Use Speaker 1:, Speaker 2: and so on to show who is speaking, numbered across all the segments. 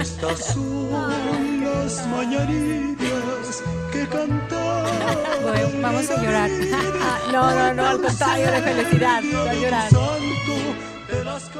Speaker 1: Estas son las mañanitas que cantan.
Speaker 2: Bueno, vamos a llorar. no, no, no, al contrario, de felicidad. No llorar.
Speaker 1: Santo te las.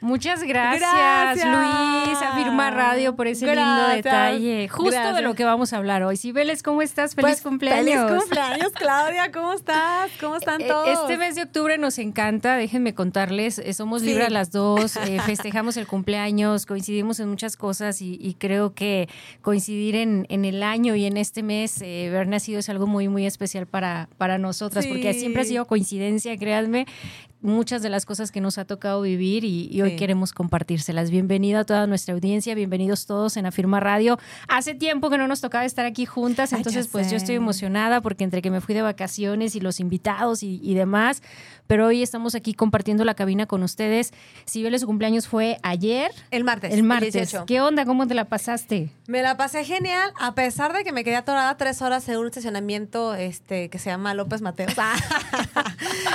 Speaker 2: Muchas gracias,
Speaker 3: Gracias.
Speaker 2: Luis, a Firma Radio por ese lindo detalle. Justo de lo que vamos a hablar hoy. Cibeles, ¿cómo estás? Feliz
Speaker 3: Pues,
Speaker 2: cumpleaños.
Speaker 3: Feliz cumpleaños, Claudia. ¿Cómo estás? ¿Cómo están
Speaker 2: Eh,
Speaker 3: todos?
Speaker 2: Este mes de octubre nos encanta, déjenme contarles, eh, somos
Speaker 3: Sí.
Speaker 2: libres las dos, eh, festejamos el cumpleaños, coincidimos en muchas cosas y, y creo que coincidir en, en el año y en este mes, eh, haber nacido es algo muy, muy especial para, para nosotras, porque siempre ha sido coincidencia, créanme, muchas de las cosas que nos ha tocado vivir y, y hoy
Speaker 3: Sí.
Speaker 2: queremos compartírselas. Bienvenido a toda nuestra audiencia, bienvenidos todos en Afirma Radio. Hace tiempo que no nos tocaba estar aquí juntas,
Speaker 3: Ay,
Speaker 2: entonces pues yo estoy emocionada porque entre que me fui de vacaciones y los invitados y, y demás, pero hoy estamos aquí compartiendo la cabina con ustedes. Cibeles, su cumpleaños fue ayer,
Speaker 3: el martes.
Speaker 2: el martes.
Speaker 3: 18.
Speaker 2: ¿Qué onda? ¿Cómo te la pasaste?
Speaker 3: Me la pasé genial, a pesar de que me quedé atorada tres horas en un estacionamiento este, que se llama López Mateos.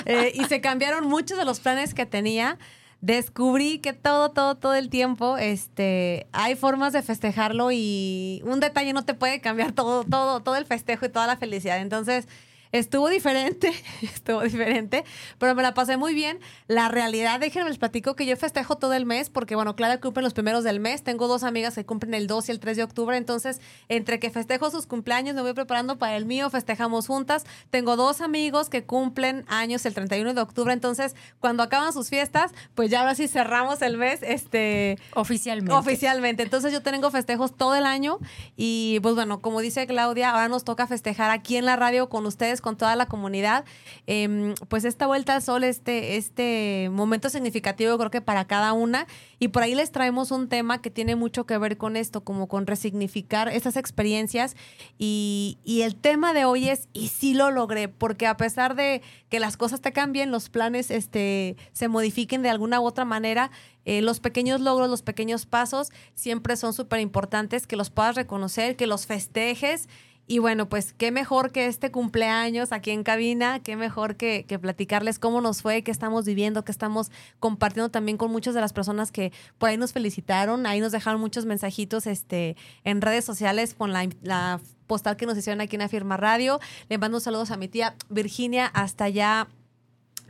Speaker 3: Eh, y se cambiaron muchos de los planes que tenía. Descubrí que todo, todo, todo el tiempo este, hay formas de festejarlo y un detalle no te puede cambiar todo, todo, todo el festejo y toda la felicidad. Entonces, estuvo diferente, estuvo diferente, pero me la pasé muy bien. La realidad, déjenme les platico que yo festejo todo el mes porque, bueno, Clara cumple los primeros del mes. Tengo dos amigas que cumplen el 2 y el 3 de octubre. Entonces, entre que festejo sus cumpleaños, me voy preparando para el mío, festejamos juntas. Tengo dos amigos que cumplen años el 31 de octubre. Entonces, cuando acaban sus fiestas, pues ya ahora sí cerramos el mes. Este.
Speaker 2: Oficialmente.
Speaker 3: Oficialmente. Entonces yo tengo festejos todo el año y pues bueno, como dice Claudia, ahora nos toca festejar aquí en la radio con ustedes, con toda la comunidad. Em, pues esta vuelta al sol, este, este momento significativo creo que para cada una y por ahí les traemos un tema que tiene mucho que ver con esto, como con resignificar estas experiencias y, y el tema de hoy es y sí lo logré, porque a pesar de que las cosas te cambien, los planes este, se modifiquen de alguna u otra manera, eh, los pequeños logros, los pequeños pasos siempre son súper importantes, que los puedas reconocer, que los festejes. Y bueno, pues qué mejor que este cumpleaños aquí en cabina, qué mejor que, que platicarles cómo nos fue, qué estamos viviendo, qué estamos compartiendo también con muchas de las personas que por ahí nos felicitaron, ahí nos dejaron muchos mensajitos este, en redes sociales con la, la postal que nos hicieron aquí en Afirma Radio. Le mando saludos a mi tía Virginia hasta allá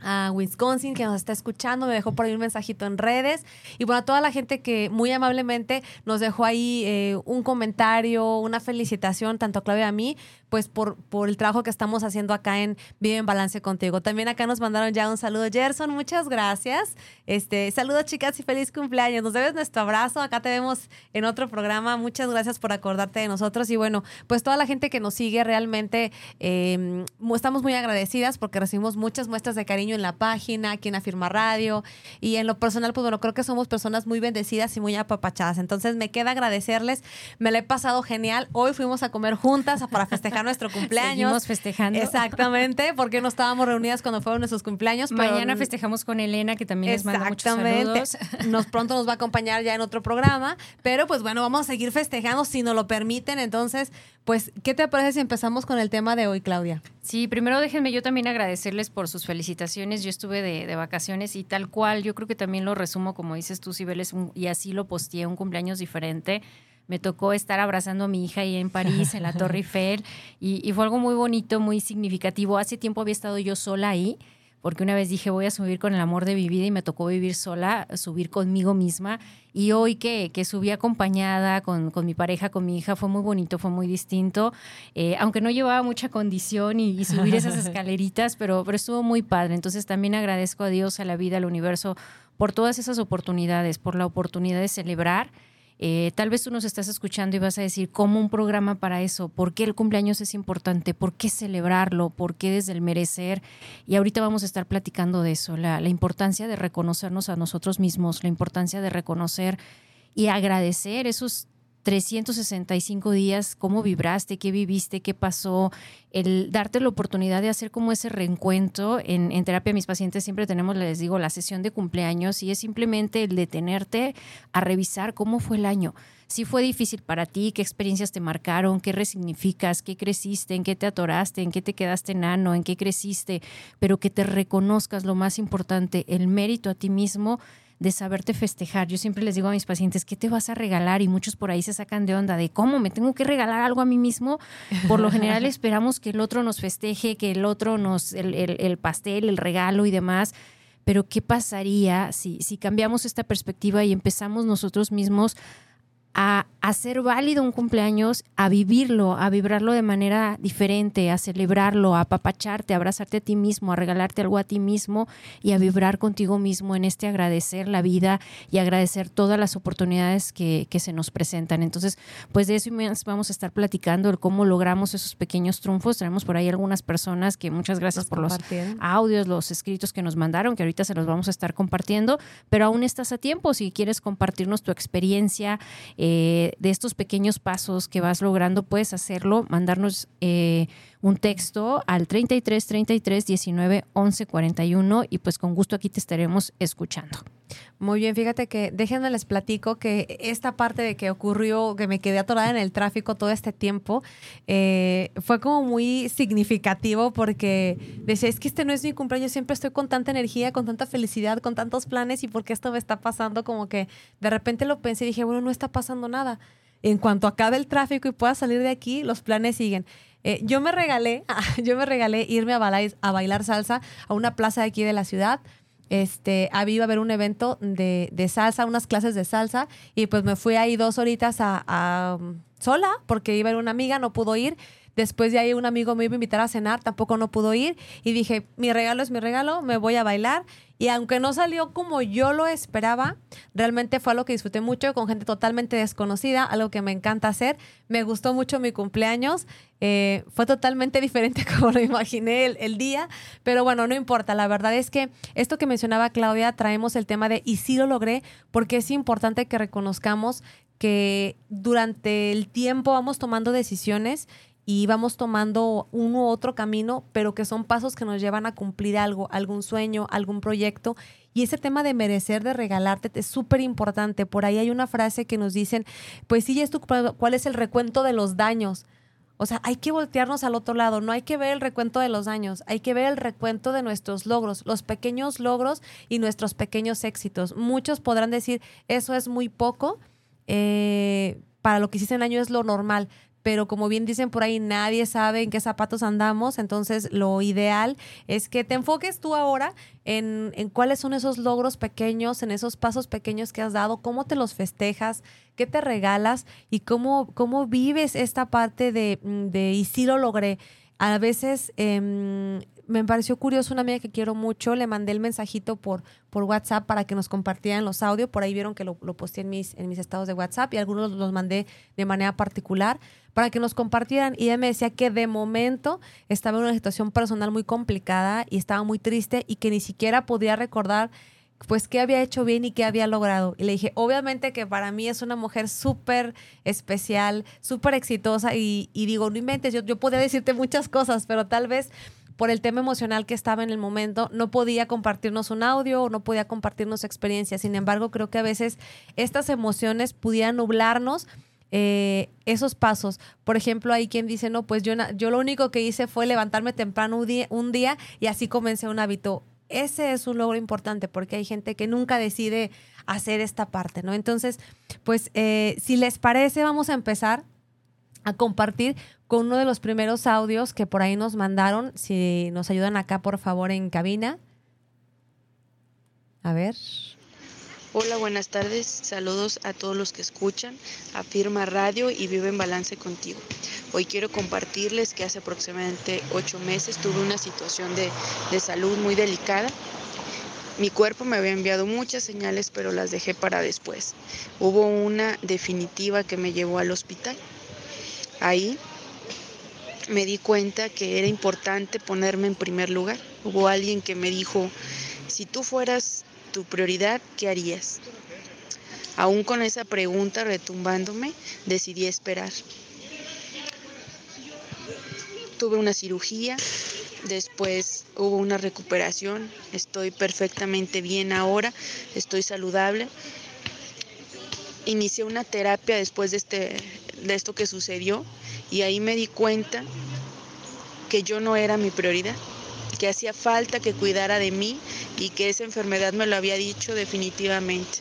Speaker 3: a Wisconsin que nos está escuchando, me dejó por ahí un mensajito en redes. Y bueno, a toda la gente que muy amablemente nos dejó ahí eh, un comentario, una felicitación, tanto a Claudia y a mí, pues por, por el trabajo que estamos haciendo acá en Vive en Balance contigo. También acá nos mandaron ya un saludo, Gerson, muchas gracias. Este, saludos chicas y feliz cumpleaños. Nos debes nuestro abrazo, acá te vemos en otro programa. Muchas gracias por acordarte de nosotros y bueno, pues toda la gente que nos sigue realmente mu- estamos muy agradecidas porque recibimos muchas muestras de cariño en la página, aquí en Afirma Radio y en lo personal, pues bueno, creo que somos personas muy bendecidas y muy apapachadas. Entonces me queda agradecerles, me la he pasado genial. Hoy fuimos a comer juntas para festejar nuestro cumpleaños.
Speaker 2: Seguimos festejando.
Speaker 3: Exactamente, porque no estábamos reunidas cuando fueron nuestros cumpleaños. pero-
Speaker 2: Mañana festejamos con Elena, que también les manda muchos saludos.
Speaker 3: Nos pronto nos va a acompañar ya en otro programa, pero pues bueno, vamos a seguir festejando si nos lo permiten. Entonces, pues, ¿qué te parece si empezamos con el tema de hoy, Claudia?
Speaker 2: Sí, primero déjenme yo también agradecerles por sus felicitaciones. Yo estuve de, de vacaciones y tal cual, yo creo que también lo resumo como dices tú, Cibeles, un- y así lo posteé, un cumpleaños diferente. Me tocó estar abrazando a mi hija ahí en París, en la Torre Eiffel, y, y fue algo muy bonito, muy significativo. Hace tiempo había estado yo sola ahí, porque una vez dije voy a subir con el amor de mi vida y me tocó vivir sola, subir conmigo misma. Y hoy que, que subí acompañada con, con mi pareja, con mi hija, fue muy bonito, fue muy distinto. Eh, aunque no llevaba mucha condición y, y subir esas escaleritas, pero, pero estuvo muy padre. Entonces también agradezco a Dios, a la vida, al universo, por todas esas oportunidades, por la oportunidad de celebrar. Eh, tal vez tú nos estás escuchando y vas a decir, ¿cómo un programa para eso? ¿Por qué el cumpleaños es importante? ¿Por qué celebrarlo? ¿Por qué desde el merecer? Y ahorita vamos a estar platicando de eso, la, la importancia de reconocernos a nosotros mismos, la importancia de reconocer y agradecer esos 365 días, cómo vibraste, qué viviste, qué pasó, el darte la oportunidad de hacer como ese reencuentro. En, terapia mis pacientes siempre tenemos, les digo, la sesión de cumpleaños y es simplemente el detenerte a revisar cómo fue el año. Si fue difícil para ti, qué experiencias te marcaron, qué resignificas, qué creciste, en qué te atoraste, en qué te quedaste enano, en qué creciste, pero que te reconozcas lo más importante, el mérito a ti mismo de saberte festejar. Yo siempre les digo a mis pacientes, ¿qué te vas a regalar? Y muchos por ahí se sacan de onda de cómo me tengo que regalar algo a mí mismo. Por lo general esperamos que el otro nos festeje, que el otro nos, el, el, pastel, el regalo y demás. Pero ¿qué pasaría si, si cambiamos esta perspectiva y empezamos nosotros mismos a hacer válido un cumpleaños, a vivirlo, a vibrarlo de manera diferente, a celebrarlo, a apapacharte, a abrazarte a ti mismo, a regalarte algo a ti mismo y a vibrar contigo mismo en este agradecer la vida y agradecer todas las oportunidades que, que se nos presentan. Entonces, pues de eso vamos a estar platicando, el cómo logramos esos pequeños triunfos. Tenemos por ahí algunas personas que muchas gracias por los audios, los escritos que nos mandaron, que ahorita se los vamos a estar compartiendo, pero aún estás a tiempo si quieres compartirnos tu experiencia eh, de estos pequeños pasos que vas logrando, puedes hacerlo, mandarnos eh, un texto al 33 33 19 11 41 y pues con gusto aquí te estaremos escuchando.
Speaker 3: Muy bien, fíjate que déjenme les platico que esta parte de que ocurrió, que me quedé atorada en el tráfico todo este tiempo, eh, fue como muy significativo porque decía, es que este no es mi cumpleaños, siempre estoy con tanta energía, con tanta felicidad, con tantos planes y porque esto me está pasando, como que de repente lo pensé y dije, bueno, no está pasando nada. En cuanto acabe el tráfico y pueda salir de aquí, los planes siguen. Eh, yo me regalé, yo me regalé irme a bailar, a bailar salsa a una plaza de aquí de la ciudad. Este, había a haber un evento de, de, salsa, unas clases de salsa, y pues me fui ahí dos horitas a, a sola, porque iba a una amiga, no pudo ir. Después de ahí un amigo me iba a invitar a cenar, tampoco no pudo ir. Y dije, mi regalo es mi regalo, me voy a bailar. Y aunque no salió como yo lo esperaba, realmente fue algo que disfruté mucho con gente totalmente desconocida, algo que me encanta hacer. Me gustó mucho mi cumpleaños. Eh, fue totalmente diferente como lo imaginé el, el, día, pero bueno, no importa. La verdad es que esto que mencionaba Claudia, traemos el tema de y sí lo logré, porque es importante que reconozcamos que durante el tiempo vamos tomando decisiones y vamos tomando uno u otro camino, pero que son pasos que nos llevan a cumplir algo, algún sueño, algún proyecto. Y ese tema de merecer, de regalarte, es súper importante. Por ahí hay una frase que nos dicen, pues sí, ¿cuál es el recuento de los daños? O sea, hay que voltearnos al otro lado, no hay que ver el recuento de los daños, hay que ver el recuento de nuestros logros, los pequeños logros y nuestros pequeños éxitos. Muchos podrán decir, eso es muy poco, eh, para lo que hiciste en año es lo normal pero como bien dicen por ahí, nadie sabe en qué zapatos andamos, entonces lo ideal es que te enfoques tú ahora en, en, cuáles son esos logros pequeños, en esos pasos pequeños que has dado, cómo te los festejas, qué te regalas y cómo, cómo vives esta parte de, de y sí lo logré. A veces eh, me pareció curioso una amiga que quiero mucho, le mandé el mensajito por, por WhatsApp para que nos compartieran los audios, por ahí vieron que lo, lo posté en mis, en mis estados de WhatsApp y algunos los mandé de manera particular para que nos compartieran y ella me decía que de momento estaba en una situación personal muy complicada y estaba muy triste y que ni siquiera podía recordar pues qué había hecho bien y qué había logrado. Y le dije, obviamente que para mí es una mujer súper especial, súper exitosa y, digo, no inventes, yo, yo decirte muchas cosas, pero tal vez por el tema emocional que estaba en el momento, no podía compartirnos un audio o no podía compartirnos experiencias. Sin embargo, creo que a veces estas emociones pudieran nublarnos eh, esos pasos. Por ejemplo, hay quien dice, no, pues yo, yo lo único que hice fue levantarme temprano un día, un día y así comencé un hábito. Ese es un logro importante porque hay gente que nunca decide hacer esta parte, ¿no? Entonces, pues eh, si les parece, vamos a empezar a compartir con uno de los primeros audios que por ahí nos mandaron. Si nos ayudan acá, por favor, en cabina. A ver.
Speaker 4: Hola, buenas tardes. Saludos a todos los que escuchan Afirma Radio y Vive en Balance contigo. Hoy quiero compartirles que hace aproximadamente ocho meses tuve una situación de, de salud muy delicada Mi cuerpo me había enviado muchas señales, pero las dejé para después. Hubo una definitiva que me llevó al hospital. Ahí me di cuenta que era importante ponerme en primer lugar. Hubo alguien que me dijo, si tú fueras tu prioridad, ¿qué harías? Aún con esa pregunta retumbándome, decidí esperar. Tuve una cirugía, después hubo una recuperación, estoy perfectamente bien ahora, estoy saludable. Inicié una terapia después de, este, de esto que sucedió y ahí me di cuenta que yo no era mi prioridad, que hacía falta que cuidara de mí y que esa enfermedad me lo había dicho definitivamente,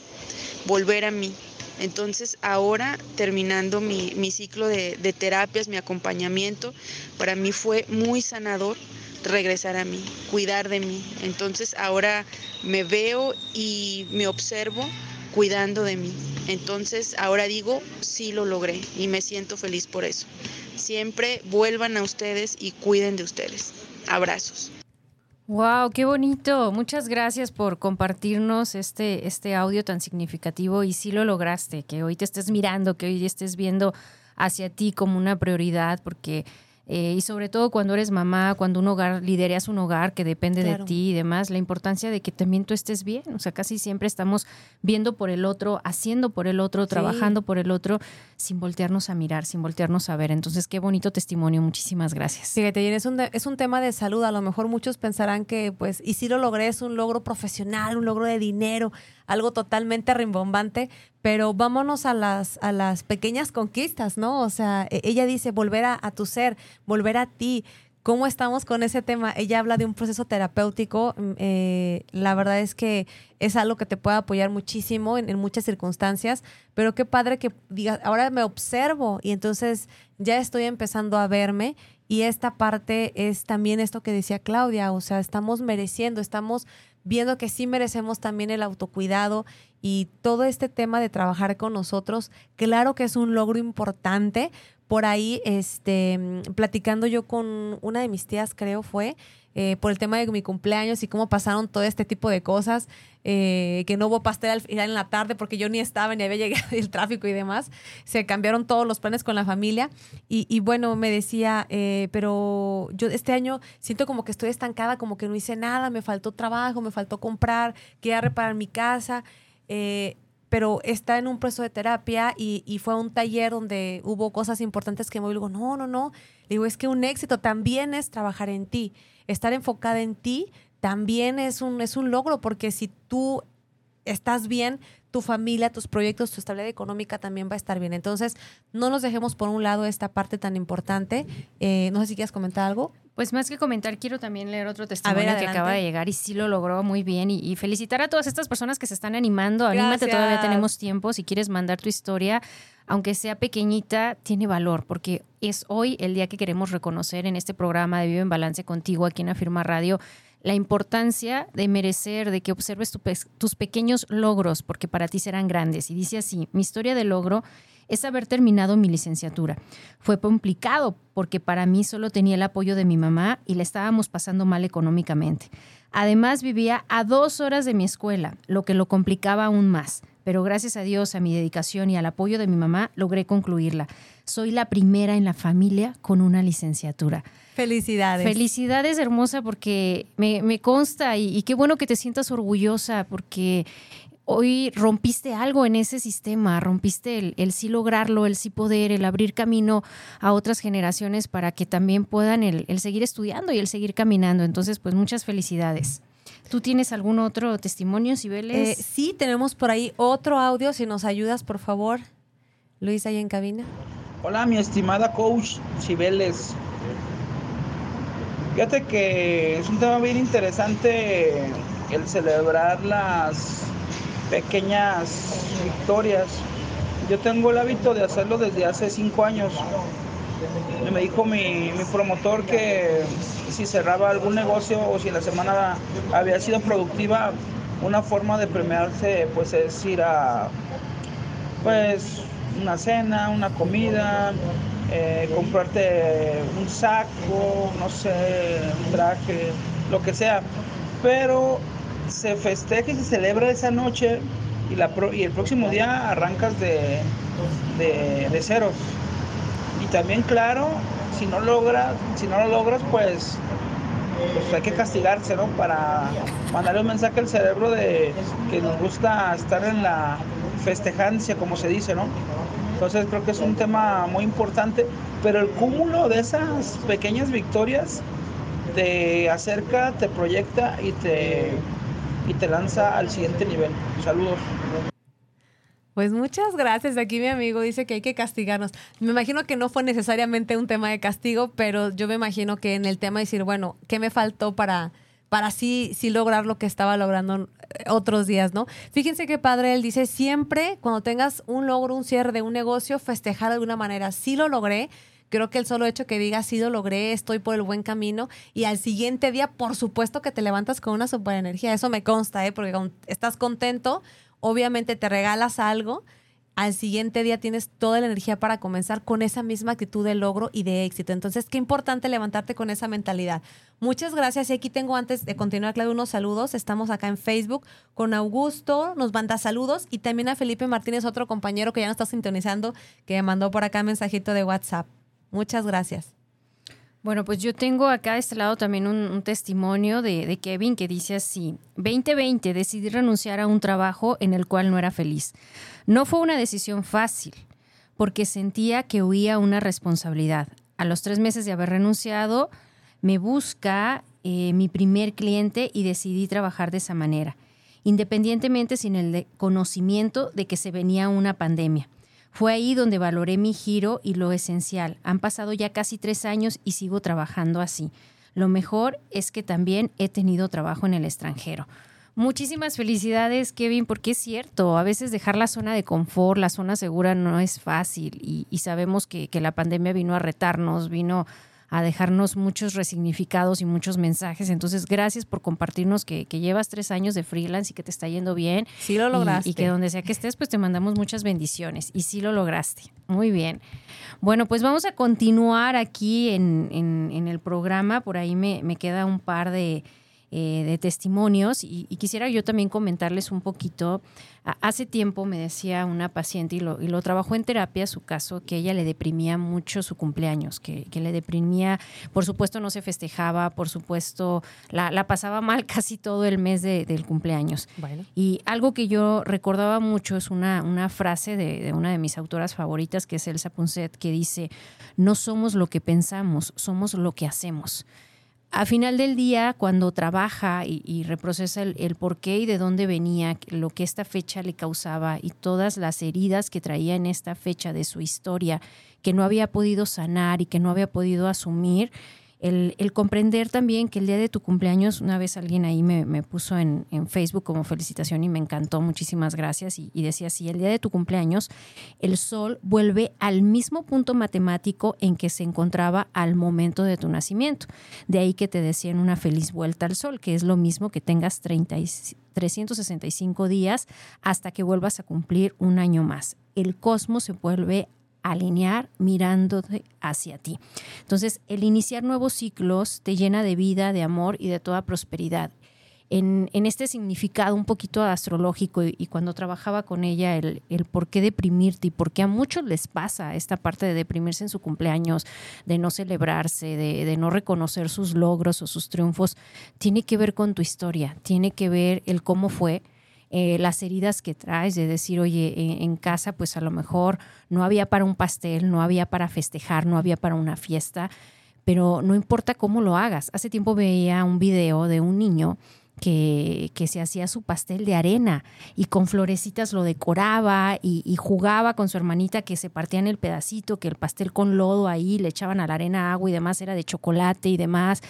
Speaker 4: volver a mí. Entonces ahora, terminando mi, mi ciclo de, de terapias, mi acompañamiento, para mí fue muy sanador regresar a mí, cuidar de mí. Entonces ahora me veo y me observo cuidando de mí. Entonces ahora digo, sí lo logré y me siento feliz por eso. Siempre vuelvan a ustedes y cuiden de ustedes. Abrazos.
Speaker 2: Wow, qué bonito. Muchas gracias por compartirnos este, este audio tan significativo y sí lo lograste, que hoy te estés mirando, que hoy estés viendo hacia ti como una prioridad, porque eh, y sobre todo cuando eres mamá, cuando un hogar, lideras un hogar que depende de ti y demás, la importancia de que también tú estés bien. O sea, casi siempre estamos viendo por el otro, haciendo por el otro, trabajando por el otro, sin voltearnos a mirar, sin voltearnos a ver. Entonces, qué bonito testimonio. Muchísimas gracias.
Speaker 3: Fíjate, es un, es un tema de salud. A lo mejor muchos pensarán que, pues, y si lo logré, es un logro profesional, un logro de dinero algo totalmente rimbombante, pero vámonos a las, a las pequeñas conquistas, ¿no? O sea, e, ella dice volver a, tu ser, volver a ti. ¿Cómo estamos con ese tema? Ella habla de un proceso terapéutico. Mm, eh, la verdad es que es algo que te puede apoyar muchísimo en, en, muchas circunstancias, pero qué padre que digas, ahora me observo y entonces ya estoy empezando a verme y esta parte es también esto que decía Claudia, o sea, estamos mereciendo, estamos viendo que sí merecemos también el autocuidado y todo este tema de trabajar con nosotros, claro que es un logro importante. Por ahí, este, platicando yo con una de mis tías, creo fue, eh, por el tema de mi cumpleaños y cómo pasaron todo este tipo de cosas, eh, que no hubo pastel al final en la tarde porque yo ni estaba ni había llegado el tráfico y demás. Se cambiaron todos los planes con la familia y, bueno, me decía, eh, pero yo este año siento como que estoy estancada, como que no hice nada, me faltó trabajo, me faltó comprar, quería reparar mi casa. Pero está en un proceso de terapia y, y, fue a un taller donde hubo cosas importantes que me digo, no, no, no. digo, es que un éxito también es trabajar en ti estar enfocada en ti también es un, es un logro, porque si tú estás bien, tu familia, tus proyectos, tu estabilidad económica también va a estar bien. Entonces, no nos dejemos por un lado esta parte tan importante. Eh, no sé si quieres comentar algo.
Speaker 2: Pues más que comentar, quiero también leer otro testimonio que acaba de llegar y sí lo logró muy bien. Y, felicitar a todas estas personas que se están animando. Anímate, todavía tenemos tiempo. Si quieres mandar tu historia, aunque sea pequeñita, tiene valor, porque es hoy el día que queremos reconocer en este programa de Vive en Balance contigo aquí en Afirma Radio la importancia de merecer, de que observes tus pequeños logros, porque para ti serán grandes. Y dice así, mi historia de logro es haber terminado mi licenciatura. Fue complicado porque para mí solo tenía el apoyo de mi mamá y le estábamos pasando mal económicamente. Además vivía a dos horas de mi escuela, lo que lo complicaba aún más. Pero gracias a Dios, a mi dedicación y al apoyo de mi mamá, logré concluirla. Soy la primera en la familia con una licenciatura.
Speaker 3: Felicidades.
Speaker 2: Felicidades, hermosa, porque me, consta y, qué bueno que te sientas orgullosa porque hoy rompiste algo en ese sistema, rompiste el, sí lograrlo, el sí poder, el abrir camino a otras generaciones para que también puedan el, seguir estudiando y el seguir caminando. Entonces, pues muchas felicidades. ¿Tú tienes algún otro testimonio, Cibeles?
Speaker 3: Eh, sí, tenemos por ahí otro audio, si nos ayudas, por favor. Luis, ahí en cabina.
Speaker 5: Hola, mi estimada coach Cibeles. Fíjate que es un tema bien interesante el celebrar las pequeñas victorias. Yo tengo el hábito de hacerlo desde hace cinco años. Me dijo mi, promotor que si cerraba algún negocio o si la semana había sido productiva, una forma de premiarse pues es ir a pues una cena, una comida, eh, comprarte un saco, no sé, un traje, lo que sea. Pero se festeja y se celebra esa noche y, la, y el próximo día arrancas de, de, ceros. Y también, claro, si no logras, si no lo logras, pues, pues hay que castigarse, ¿no? Para mandarle un mensaje al cerebro de que nos gusta estar en la festejancia, como se dice, ¿no? Entonces creo que es un tema muy importante, pero el cúmulo de esas pequeñas victorias te acerca, te proyecta y te, y te lanza al siguiente nivel. Saludos.
Speaker 3: Pues muchas gracias. Aquí mi amigo dice que hay que castigarnos. Me imagino que no fue necesariamente un tema de castigo, pero yo me imagino que en el tema de decir, bueno, ¿qué me faltó para, para sí, sí lograr lo que estaba logrando eh, otros días, ¿no? Fíjense qué padre, él dice, siempre cuando tengas un logro, un cierre de un negocio, festejar de alguna manera. Sí lo logré, Creo que el solo hecho que digas, sí lo logré, estoy por el buen camino, y al siguiente día, por supuesto que te levantas con una super energía. Eso me consta, ¿eh? porque estás contento, obviamente te regalas algo, al siguiente día tienes toda la energía para comenzar con esa misma actitud de logro y de éxito. Entonces, qué importante levantarte con esa mentalidad. Muchas gracias. Y aquí tengo, antes de continuar, claro, unos saludos. Estamos acá en Facebook con Augusto, nos manda saludos, y también a Felipe Martínez, otro compañero que ya nos está sintonizando, que mandó por acá mensajito de WhatsApp. Muchas gracias.
Speaker 2: Bueno, pues yo tengo acá de este lado también un, testimonio de, Kevin que dice así, 2020 decidí renunciar a un trabajo en el cual no era feliz. No fue una decisión fácil, porque sentía que huía una responsabilidad. A los tres meses de haber renunciado, me busca eh, mi primer cliente y decidí trabajar de esa manera, independientemente sin el conocimiento de que se venía una pandemia. Fue ahí donde valoré mi giro y lo esencial. Han pasado ya casi tres años y sigo trabajando así. Lo mejor es que también he tenido trabajo en el extranjero. Muchísimas felicidades, Kevin, porque es cierto, a veces dejar la zona de confort, la zona segura no es fácil y, sabemos que, que, la pandemia vino a retarnos, vino a dejarnos muchos resignificados y muchos mensajes. Entonces, gracias por compartirnos que, llevas tres años de freelance y que te está yendo bien.
Speaker 3: Sí lo lograste.
Speaker 2: Y, que donde sea que estés, pues te mandamos muchas bendiciones. Y sí lo lograste. Muy bien. Bueno, pues vamos a continuar aquí en, en, el programa. Por ahí me, me queda un par de eh, de testimonios y, quisiera yo también comentarles un poquito. Hace tiempo me decía una paciente y lo, y lo trabajó en terapia, su caso, que ella le deprimía mucho su cumpleaños, que, le deprimía, por supuesto no se festejaba, por supuesto la, pasaba mal casi todo el mes del cumpleaños. Y algo que yo recordaba mucho es una, una frase de, de una de mis autoras favoritas, que es Elsa Punset, que dice, no somos lo que pensamos, somos lo que hacemos a final del día, cuando trabaja y, reprocesa el, por qué y de dónde venía, lo que esta fecha le causaba y todas las heridas que traía en esta fecha de su historia, que no había podido sanar y que no había podido asumir, el, comprender también que el día de tu cumpleaños, una vez alguien ahí me, puso en, Facebook como felicitación y me encantó, muchísimas gracias, y, decía así, el día de tu cumpleaños, el sol vuelve al mismo punto matemático en que se encontraba al momento de tu nacimiento. De ahí que te decían una feliz vuelta al sol, que es lo mismo que tengas 30 365 días hasta que vuelvas a cumplir un año más. El cosmos se vuelve alinear mirándote hacia ti. Entonces, el iniciar nuevos ciclos te llena de vida, de amor y de toda prosperidad. En, este significado un poquito astrológico y, cuando trabajaba con ella el, por qué deprimirte y por qué a muchos les pasa esta parte de deprimirse en su cumpleaños, de no celebrarse, de, de no reconocer sus logros o sus triunfos, tiene que ver con tu historia, tiene que ver el cómo fue, eh, las heridas que traes, de decir, oye, en, casa pues a lo mejor no había para un pastel, no había para festejar, no había para una fiesta, pero no importa cómo lo hagas. Hace tiempo veía un video de un niño que, que, se hacía su pastel de arena y con florecitas lo decoraba y, y, jugaba con su hermanita que se partían el pedacito, que el pastel con lodo ahí, le echaban a la arena agua y demás, era de chocolate y demás.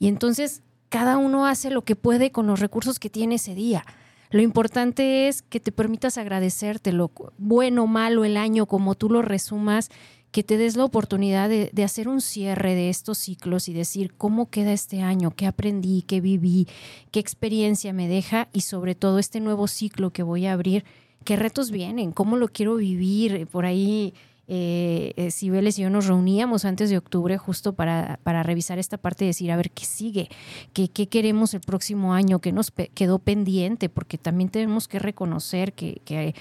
Speaker 2: Y entonces cada uno hace lo que puede con los recursos que tiene ese día. Lo importante es que te permitas agradecerte lo bueno, malo, el año, como tú lo resumas, que te des la oportunidad de, hacer un cierre de estos ciclos y decir cómo queda este año, qué aprendí, qué viví, qué experiencia me deja y sobre todo este nuevo ciclo que voy a abrir, qué retos vienen, cómo lo quiero vivir. Por ahí eh, eh, Cibeles y yo nos reuníamos antes de octubre justo para, para revisar esta parte y decir, a ver, ¿qué sigue? ¿Qué, qué queremos el próximo año? ¿Qué nos quedó pendiente? Porque también tenemos que reconocer que, que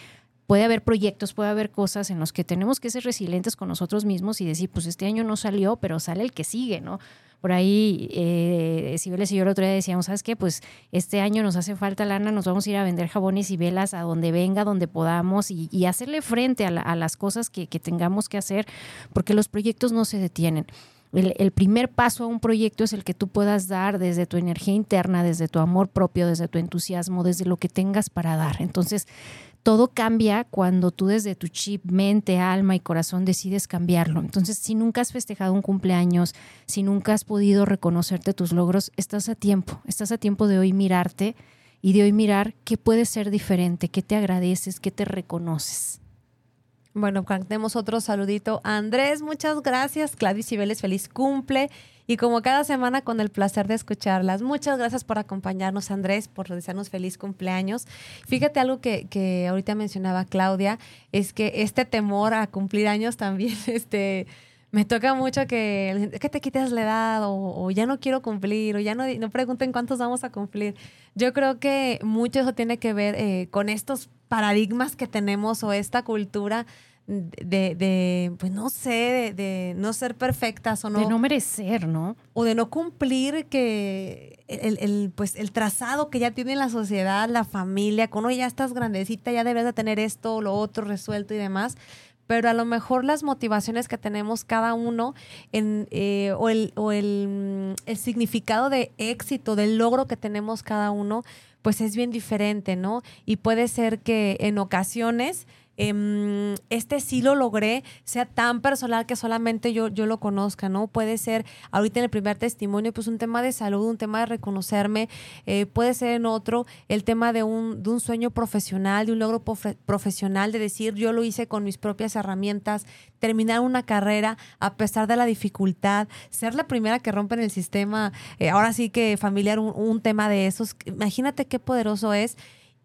Speaker 2: puede haber proyectos, puede haber cosas en los que tenemos que ser resilientes con nosotros mismos y decir, pues este año no salió, pero sale el que sigue, ¿no? Por ahí, eh, Cibeles y yo el otro día decíamos, ¿sabes qué? Pues este año nos hace falta lana, nos vamos a ir a vender jabones y velas a donde venga, donde podamos y, hacerle frente a, la- las cosas que, tengamos que hacer, porque los proyectos no se detienen. El primer paso a un proyecto es el que tú puedas dar desde tu energía interna, desde tu amor propio, desde tu entusiasmo, desde lo que tengas para dar. Entonces, todo cambia cuando tú desde tu chip, mente, alma y corazón decides cambiarlo. Entonces, si nunca has festejado un cumpleaños, si nunca has podido reconocerte tus logros, estás a tiempo, estás a tiempo de hoy mirarte y de hoy mirar qué puede ser diferente, qué te agradeces, qué te reconoces.
Speaker 3: Bueno, cantemos otro saludito. Andrés, muchas gracias. Gladys Cibeles, feliz cumple. Y como cada semana, con el placer de escucharlas. Muchas gracias por acompañarnos, Andrés, por desearnos feliz cumpleaños. Fíjate algo que, que ahorita mencionaba Claudia, es que este temor a cumplir años también, este, me toca mucho que, que te quites la edad o, ya no quiero cumplir o ya no, no pregunten cuántos vamos a cumplir. Yo creo que mucho eso tiene que ver eh, con estos paradigmas que tenemos o esta cultura de, de, pues no sé, de, de no ser perfectas o no,
Speaker 2: De no merecer, ¿no?
Speaker 3: o de no cumplir que el, el, pues el trazado que ya tiene la sociedad, la familia, con oye, ya estás grandecita, ya debes de tener esto, lo otro resuelto y demás. Pero a lo mejor las motivaciones que tenemos cada uno en, eh, o, el, o el, el significado de éxito, del logro que tenemos cada uno, pues es bien diferente, ¿no? Y puede ser que en ocasiones em, este sí lo logré, sea tan personal que solamente yo, yo lo conozca, ¿no? Puede ser ahorita en el primer testimonio, pues un tema de salud, un tema de reconocerme, eh, puede ser en otro el tema de un, de un sueño profesional, de un logro profe- profesional, de decir yo lo hice con mis propias herramientas, terminar una carrera a pesar de la dificultad, ser la primera que rompe en el sistema, eh, ahora sí que familiar, un tema de esos, imagínate qué poderoso es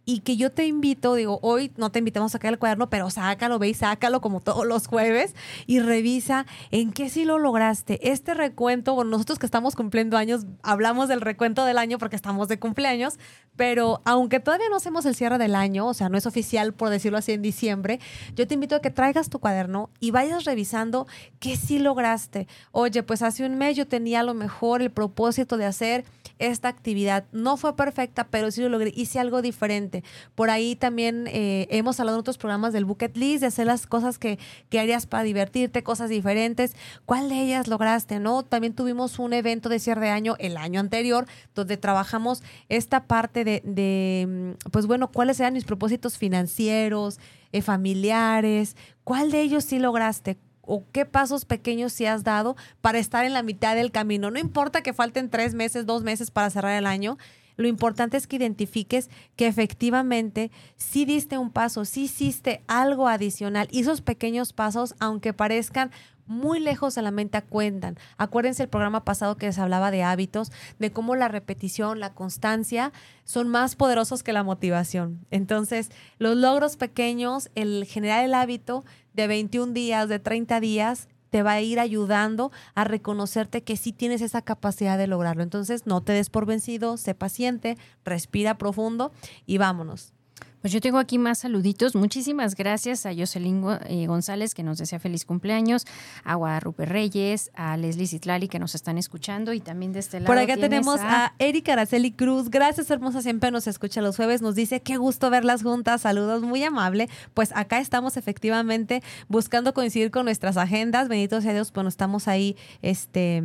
Speaker 3: y que yo te invito, digo, hoy no te invitamos a sacar el cuaderno, pero sácalo, ve y sácalo como todos los jueves y revisa en qué sí lo lograste. Este recuento, bueno, nosotros que estamos cumpliendo años, hablamos del recuento del año porque estamos de cumpleaños, pero aunque todavía no hacemos el cierre del año, o sea, no es oficial por decirlo así en diciembre, yo te invito a que traigas tu cuaderno y vayas revisando qué sí lograste. Oye, pues hace un mes yo tenía a lo mejor el propósito de hacer esta actividad. No fue perfecta, pero sí lo logré. Hice algo diferente. Por ahí también eh, hemos hablado en otros programas del bucket list, de hacer las cosas que, que harías para divertirte, cosas diferentes. ¿Cuál de ellas lograste? ¿No? También tuvimos un evento de cierre de año el año anterior, donde trabajamos esta parte de, de mm, pues bueno, cuáles eran mis propósitos financieros, eh, familiares, ¿cuál de ellos sí lograste? O qué pasos pequeños sí has dado para estar en la mitad del camino. No importa que falten tres meses, dos meses para cerrar el año. Lo importante es que identifiques que efectivamente sí diste un paso, sí hiciste algo adicional y esos pequeños pasos, aunque parezcan muy lejos de la mente cuentan. Acuérdense el programa pasado que les hablaba de hábitos, de cómo la repetición, la constancia son más poderosos que la motivación. Entonces, los logros pequeños, el generar el hábito de 21 días, de 30 días, te va a ir ayudando a reconocerte que sí tienes esa capacidad de lograrlo. Entonces, no te des por vencido, sé paciente, respira profundo y vámonos.
Speaker 2: Pues yo tengo aquí más saluditos. Muchísimas gracias a Jocelyn eh, González, que nos desea feliz cumpleaños, a Guadalupe Reyes, a Leslie Citlali, que nos están escuchando, y también de este lado.
Speaker 3: Por acá tenemos a Erika Araceli Cruz. Gracias, hermosa. Siempre nos escucha los jueves. Nos dice qué gusto verlas juntas. Saludos, muy amable. Pues acá estamos efectivamente buscando coincidir con nuestras agendas. Bendito sea Dios, bueno, estamos ahí, este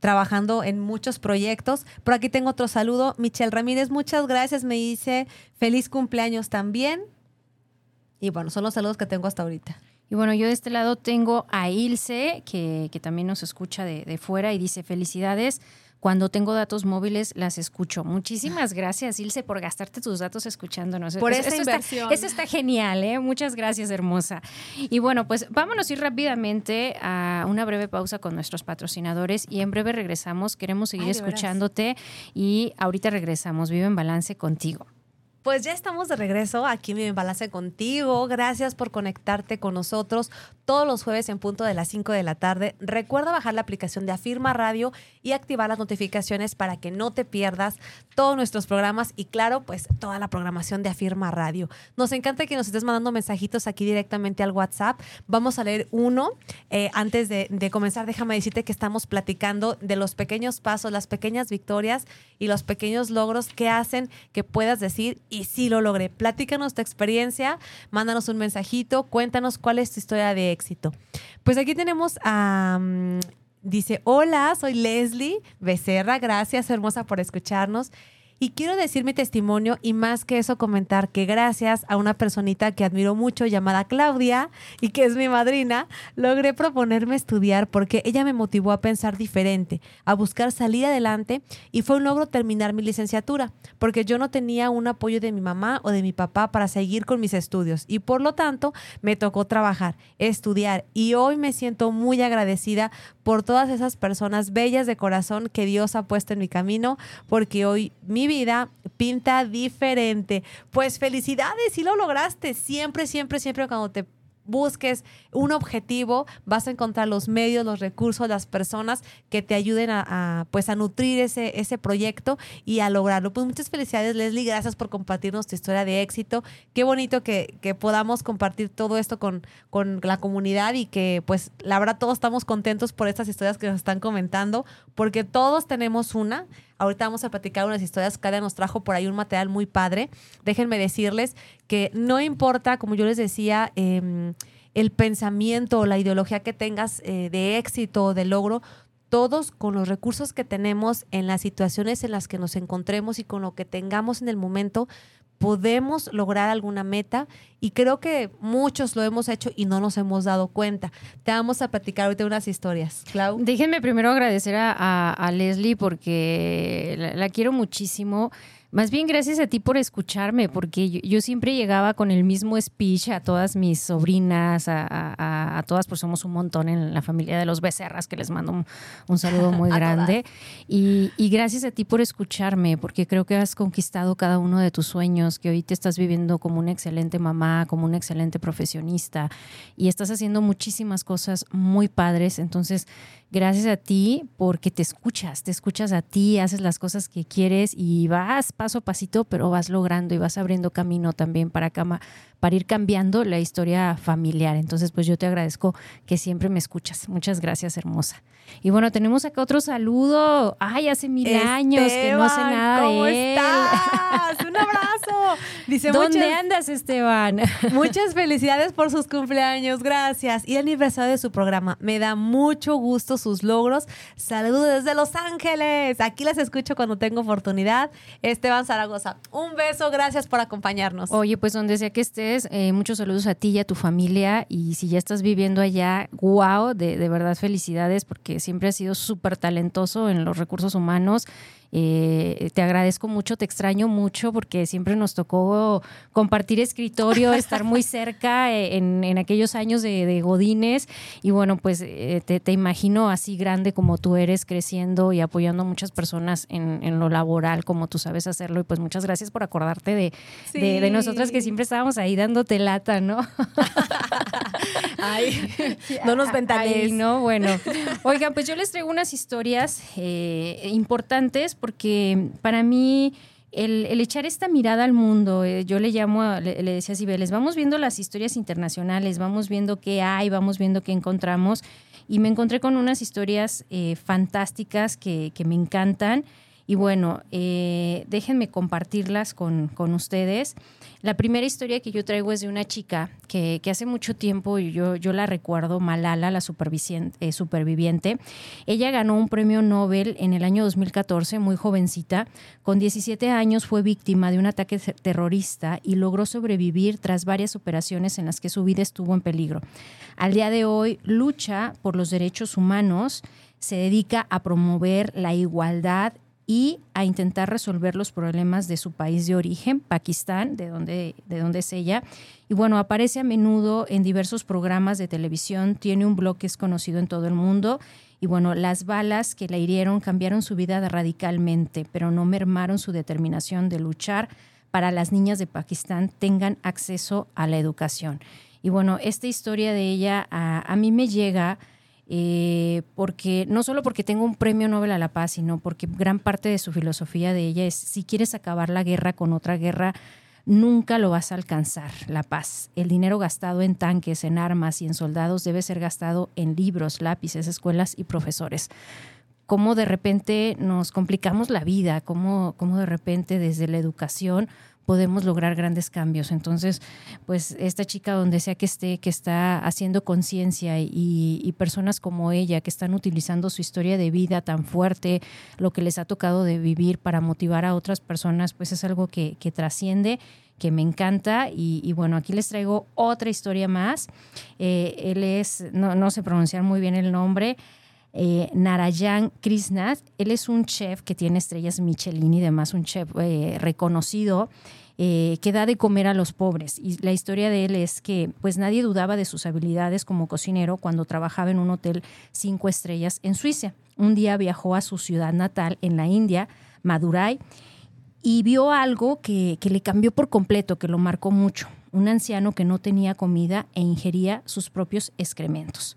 Speaker 3: trabajando en muchos proyectos. Por aquí tengo otro saludo. Michelle Ramírez, muchas gracias. Me dice feliz cumpleaños también. Y bueno, son los saludos que tengo hasta ahorita.
Speaker 2: Y bueno, yo de este lado tengo a Ilse, que, que también nos escucha de, de fuera y dice felicidades. Cuando tengo datos móviles, las escucho. Muchísimas gracias, Ilse, por gastarte tus datos escuchándonos.
Speaker 3: Por
Speaker 2: Eso-
Speaker 3: esa
Speaker 2: eso está-
Speaker 3: inversión.
Speaker 2: eso está genial, ¿eh? Muchas gracias, hermosa. Y bueno, pues vámonos a ir rápidamente a una breve pausa con nuestros patrocinadores y en breve regresamos. Queremos seguir
Speaker 3: Ay,
Speaker 2: escuchándote y ahorita regresamos. Vive en balance contigo.
Speaker 3: Pues ya estamos de regreso aquí en Balance contigo. Gracias por conectarte con nosotros todos los jueves en punto de las 5 de la tarde. Recuerda bajar la aplicación de Afirma Radio y activar las notificaciones para que no te pierdas todos nuestros programas y claro, pues toda la programación de Afirma Radio. Nos encanta que nos estés mandando mensajitos aquí directamente al WhatsApp. Vamos a leer uno. Eh, antes de, comenzar, déjame decirte que estamos platicando de los pequeños pasos, las pequeñas victorias y los pequeños logros que hacen que puedas decir sí lo logré. Platícanos tu experiencia, mándanos un mensajito, cuéntanos cuál es tu historia de éxito. Pues aquí tenemos a... mm, dice, hola, soy Leslie Becerra, gracias hermosa por escucharnos. Y quiero decir mi testimonio y más que eso comentar que gracias a una personita que admiro mucho llamada Claudia y que es mi madrina, logré proponerme estudiar porque ella me motivó a pensar diferente, a buscar salir adelante y fue un logro terminar mi licenciatura porque yo no tenía un apoyo de mi mamá o de mi papá para seguir con mis estudios y por lo tanto me tocó trabajar, estudiar y hoy me siento muy agradecida por todas esas personas bellas de corazón que Dios ha puesto en mi camino porque hoy mi vida pinta diferente. Pues felicidades, si lo lograste. Siempre, siempre, siempre cuando te busques un objetivo, vas a encontrar los medios, los recursos, las personas que te ayuden a, a, pues a nutrir ese, ese proyecto y a lograrlo. Pues muchas felicidades, Leslie. Gracias por compartirnos tu historia de éxito. Qué bonito que, que podamos compartir todo esto con, con la comunidad y que, pues, la verdad, todos estamos contentos por estas historias que nos están comentando, porque todos tenemos una. Ahorita vamos a platicar unas historias. Cada nos trajo por ahí un material muy padre. Déjenme decirles que no importa, como yo les decía, eh, el pensamiento o la ideología que tengas eh, de éxito o de logro, todos con los recursos que tenemos en las situaciones en las que nos encontremos y con lo que tengamos en el momento, podemos lograr alguna meta y creo que muchos lo hemos hecho y no nos hemos dado cuenta. Te vamos a platicar ahorita unas historias. Clau.
Speaker 2: Déjenme primero agradecer a, a, a Leslie porque la, la, quiero muchísimo. Más bien gracias a ti por escucharme, porque yo, yo siempre llegaba con el mismo speech a todas mis sobrinas, a, a, a, todas, pues somos un montón en la familia de los becerras, que les mando un, un saludo muy grande. Y, y, gracias a ti por escucharme, porque creo que has conquistado cada uno de tus sueños, que hoy te estás viviendo como una excelente mamá, como una excelente profesionista, y estás haciendo muchísimas cosas muy padres. Entonces, gracias a ti porque te escuchas, te escuchas a ti, haces las cosas que quieres y vas paso a pasito, pero vas logrando y vas abriendo camino también para, cama, para ir cambiando la historia familiar. Entonces, pues yo te agradezco que siempre me escuchas. Muchas gracias, hermosa. Y bueno, tenemos acá otro saludo. Ay, hace mil
Speaker 3: Esteban,
Speaker 2: años que no sé nada
Speaker 3: ¿cómo
Speaker 2: de él.
Speaker 3: estás? Un abrazo. Dice,
Speaker 2: ¿Dónde
Speaker 3: muchas,
Speaker 2: andas, Esteban?
Speaker 3: Muchas felicidades por sus cumpleaños, gracias. Y el aniversario de su programa. Me da mucho gusto sus logros. Saludos desde Los Ángeles. Aquí las escucho cuando tengo oportunidad. Esteban Zaragoza, un beso, gracias por acompañarnos.
Speaker 2: Oye, pues donde sea que estés, eh, muchos saludos a ti y a tu familia. Y si ya estás viviendo allá, wow, de, de verdad felicidades porque siempre has sido súper talentoso en los recursos humanos. Eh, te agradezco mucho, te extraño mucho porque siempre nos tocó compartir escritorio, estar muy cerca en, en aquellos años de, de, Godines y bueno, pues eh, te, te, imagino así grande como tú eres, creciendo y apoyando a muchas personas en, en, lo laboral como tú sabes hacerlo y pues muchas gracias por acordarte de, sí. de, de nosotras que siempre estábamos ahí dándote lata, ¿no?
Speaker 3: Ay, no nos ventanees.
Speaker 2: no, bueno. Oigan, pues yo les traigo unas historias eh, importantes porque para mí el, echar esta mirada al mundo, eh, yo le llamo, a, le, le, decía a Cibeles, vamos viendo las historias internacionales, vamos viendo qué hay, vamos viendo qué encontramos. Y me encontré con unas historias eh, fantásticas que, que, me encantan. Y bueno, eh, déjenme compartirlas con, con, ustedes. La primera historia que yo traigo es de una chica que, hace mucho tiempo, yo, yo la recuerdo, Malala, la eh, superviviente. Ella ganó un premio Nobel en el año 2014, muy jovencita. Con 17 años fue víctima de un ataque terrorista y logró sobrevivir tras varias operaciones en las que su vida estuvo en peligro. Al día de hoy lucha por los derechos humanos, se dedica a promover la igualdad y a intentar resolver los problemas de su país de origen, Pakistán, de donde, de donde es ella. Y bueno, aparece a menudo en diversos programas de televisión, tiene un blog que es conocido en todo el mundo. Y bueno, las balas que la hirieron cambiaron su vida radicalmente, pero no mermaron su determinación de luchar para las niñas de Pakistán tengan acceso a la educación. Y bueno, esta historia de ella a, mí me llega eh, porque no solo porque tengo un premio Nobel a la paz, sino porque gran parte de su filosofía de ella es si quieres acabar la guerra con otra guerra, nunca lo vas a alcanzar, la paz. El dinero gastado en tanques, en armas y en soldados debe ser gastado en libros, lápices, escuelas y profesores. Cómo de repente nos complicamos la vida, cómo, cómo de repente desde la educación podemos lograr grandes cambios. Entonces, pues esta chica donde sea que esté, que está haciendo conciencia y, personas como ella que están utilizando su historia de vida tan fuerte, lo que les ha tocado de vivir para motivar a otras personas, pues es algo que, trasciende que me encanta y, bueno, aquí les traigo otra historia más. Eh, él es, no, sé pronunciar muy bien el nombre, eh, Narayan Krishnath. Él es un chef que tiene estrellas Michelin y demás, un chef eh, reconocido. Eh, que da de comer a los pobres. Y la historia de él es que pues nadie dudaba de sus habilidades como cocinero cuando trabajaba en un hotel cinco estrellas en Suiza. Un día viajó a su ciudad natal en la India, Madurai, y vio algo que, que le cambió por completo, que lo marcó mucho. Un anciano que no tenía comida e ingería sus propios excrementos.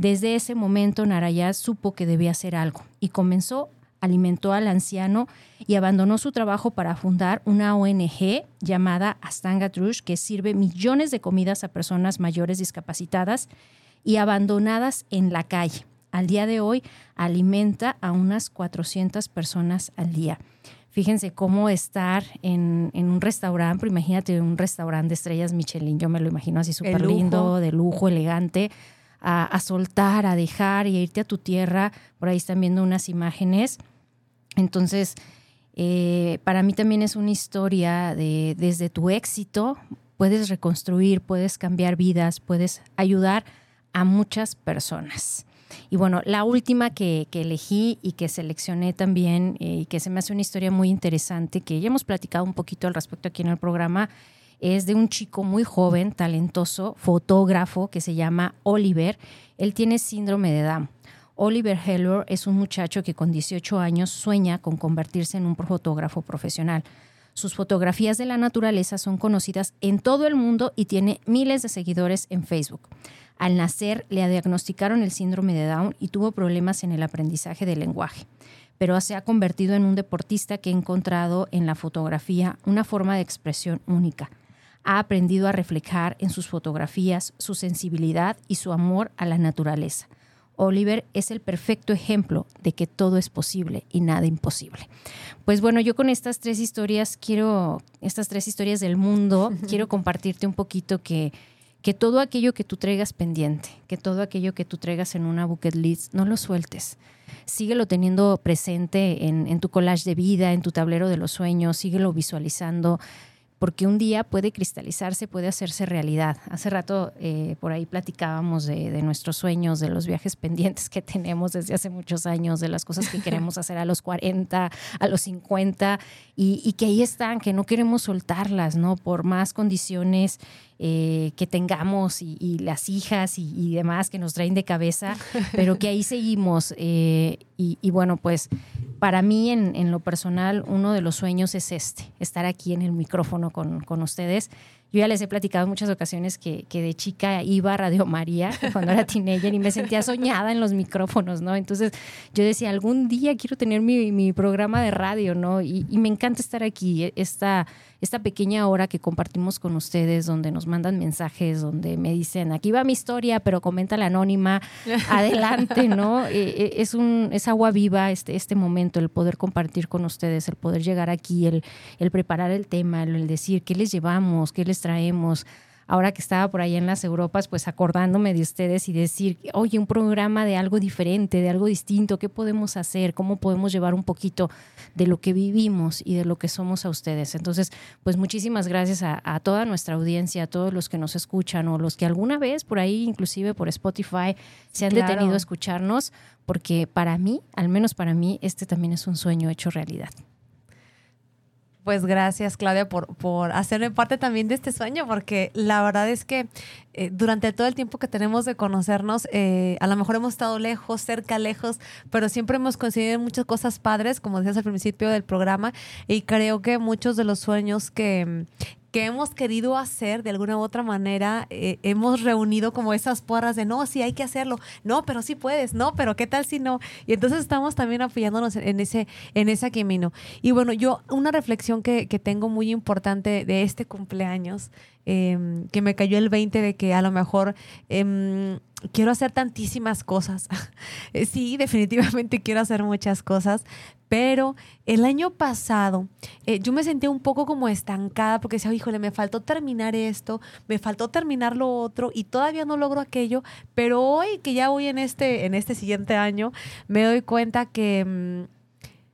Speaker 2: Desde ese momento Narayaz supo que debía hacer algo y comenzó alimentó al anciano y abandonó su trabajo para fundar una ONG llamada Astanga Trush, que sirve millones de comidas a personas mayores discapacitadas y abandonadas en la calle. Al día de hoy alimenta a unas 400 personas al día. Fíjense cómo estar en, un restaurante, pero imagínate un restaurante de estrellas Michelin, yo me lo imagino así súper lindo, de lujo, elegante, a, soltar, a dejar y a irte a tu tierra. Por ahí están viendo unas imágenes entonces, eh, para mí también es una historia de desde tu éxito puedes reconstruir, puedes cambiar vidas, puedes ayudar a muchas personas. Y bueno, la última que, elegí y que seleccioné también eh, y que se me hace una historia muy interesante, que ya hemos platicado un poquito al respecto aquí en el programa, es de un chico muy joven, talentoso, fotógrafo que se llama Oliver. Él tiene síndrome de Down. Oliver Heller es un muchacho que con 18 años sueña con convertirse en un fotógrafo profesional. Sus fotografías de la naturaleza son conocidas en todo el mundo y tiene miles de seguidores en Facebook. Al nacer le diagnosticaron el síndrome de Down y tuvo problemas en el aprendizaje del lenguaje, pero se ha convertido en un deportista que ha encontrado en la fotografía una forma de expresión única. Ha aprendido a reflejar en sus fotografías su sensibilidad y su amor a la naturaleza. Oliver es el perfecto ejemplo de que todo es posible y nada imposible. Pues bueno, yo con estas tres historias quiero, estas tres historias del mundo, quiero compartirte un poquito que, que todo aquello que tú traigas pendiente, que todo aquello que tú traigas en una bucket list, no lo sueltes. Síguelo teniendo presente en, en tu collage de vida, en tu tablero de los sueños, síguelo visualizando porque un día puede cristalizarse, puede hacerse realidad. Hace rato eh, por ahí platicábamos de, nuestros sueños, de los viajes pendientes que tenemos desde hace muchos años, de las cosas que queremos hacer a los 40, a los 50, y, que ahí están, que no queremos soltarlas, ¿no? Por más condiciones eh, que tengamos y, las hijas y, demás que nos traen de cabeza, pero que ahí seguimos. Eh, y bueno, pues para mí, en, lo personal, uno de los sueños es este, estar aquí en el micrófono con, con ustedes yo ya les he platicado en muchas ocasiones que, que, de chica iba a Radio María cuando era teenager y me sentía soñada en los micrófonos, ¿no? Entonces yo decía, algún día quiero tener mi, mi programa de radio, ¿no? Y, me encanta estar aquí, esta, esta pequeña hora que compartimos con ustedes, donde nos mandan mensajes, donde me dicen, aquí va mi historia, pero comenta la anónima, adelante, ¿no? Eh, eh, es, un, es agua viva este, este momento, el poder compartir con ustedes, el poder llegar aquí, el, el preparar el tema, el decir qué les llevamos, qué les traemos. Ahora que estaba por ahí en las Europas, pues acordándome de ustedes y decir, oye, un programa de algo diferente, de algo distinto, ¿qué podemos hacer? ¿Cómo podemos llevar un poquito de lo que vivimos y de lo que somos a ustedes? Entonces, pues muchísimas gracias a, toda nuestra audiencia, a todos los que nos escuchan o los que alguna vez por ahí, inclusive por Spotify, se han detenido a escucharnos, porque para mí, al menos para mí, este también es un sueño hecho realidad.
Speaker 3: Pues gracias, Claudia, por, por hacerme parte también de este sueño, porque la verdad es que eh, durante todo el tiempo que tenemos de conocernos, eh, a lo mejor hemos estado lejos, cerca, lejos, pero siempre hemos coincidido en muchas cosas padres, como decías al principio del programa, y creo que muchos de los sueños que, que hemos querido hacer de alguna u otra manera, eh, hemos reunido como esas porras de no, sí hay que hacerlo, no, pero sí puedes, no, pero qué tal si no. Y entonces estamos también apoyándonos en ese, en ese camino. Y bueno, yo, una reflexión que, que tengo muy importante de este cumpleaños, eh, que me cayó el 20 de que a lo mejor eh, quiero hacer tantísimas cosas. Eh, sí, definitivamente quiero hacer muchas cosas, pero el año pasado eh, yo me sentía un poco como estancada porque decía, híjole, me faltó terminar esto, me faltó terminar lo otro y todavía no logro aquello, pero hoy que ya voy en este, en este siguiente año, me doy cuenta que mm,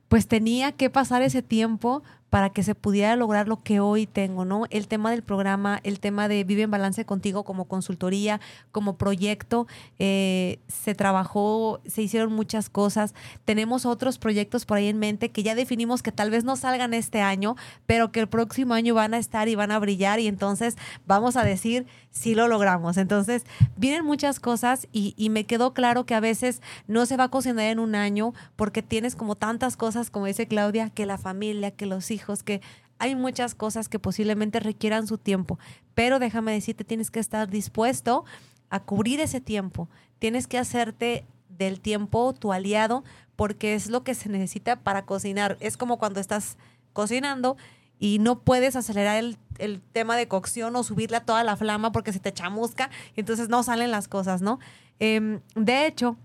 Speaker 3: pues tenía que pasar ese tiempo para que se pudiera lograr lo que hoy tengo, ¿no? El tema del programa, el tema de Vive en Balance contigo como consultoría, como proyecto, eh, se trabajó, se hicieron muchas cosas. Tenemos otros proyectos por ahí en mente que ya definimos que tal vez no salgan este año, pero que el próximo año van a estar y van a brillar y entonces vamos a decir si lo logramos. Entonces, vienen muchas cosas y, y me quedó claro que a veces no se va a cocinar en un año porque tienes como tantas cosas, como dice Claudia, que la familia, que los hijos, que hay muchas cosas que posiblemente requieran su tiempo, pero déjame decirte, tienes que estar dispuesto a cubrir ese tiempo, tienes que hacerte del tiempo tu aliado porque es lo que se necesita para cocinar. Es como cuando estás cocinando y no puedes acelerar el, el tema de cocción o subirle a toda la flama porque se te chamusca y entonces no salen las cosas, ¿no? Em, de hecho,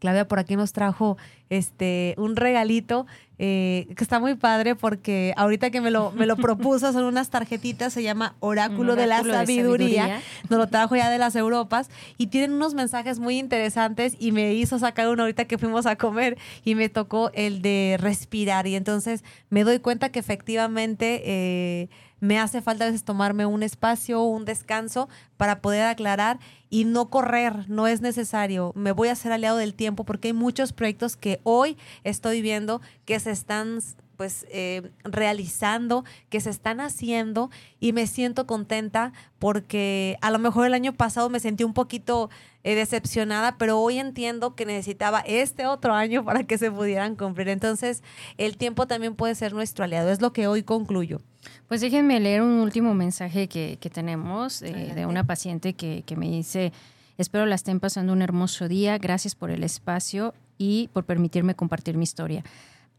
Speaker 3: Claudia por aquí nos trajo este un regalito eh, que está muy padre porque ahorita que me lo, me lo propuso son unas tarjetitas, se llama Oráculo, de la
Speaker 2: de
Speaker 3: sabiduría.
Speaker 2: Sabiduría.
Speaker 3: Nos lo trajo ya de las Europas y tienen unos mensajes muy interesantes y me hizo sacar uno ahorita que fuimos a comer y me tocó el de respirar y entonces me doy cuenta que efectivamente eh, me hace falta a veces tomarme un espacio, un descanso para poder aclarar y no correr, no es necesario. Me voy a ser aliado del tiempo porque hay muchos proyectos que hoy estoy viendo que se están pues eh, realizando, que se están haciendo y me siento contenta porque a lo mejor el año pasado me sentí un poquito eh, decepcionada, pero hoy entiendo que necesitaba este otro año para que se pudieran cumplir. Entonces, el tiempo también puede ser nuestro aliado, es lo que hoy concluyo.
Speaker 2: Pues déjenme leer un último mensaje que, que tenemos eh, de una paciente que, que me dice, espero la estén pasando un hermoso día, gracias por el espacio y por permitirme compartir mi historia.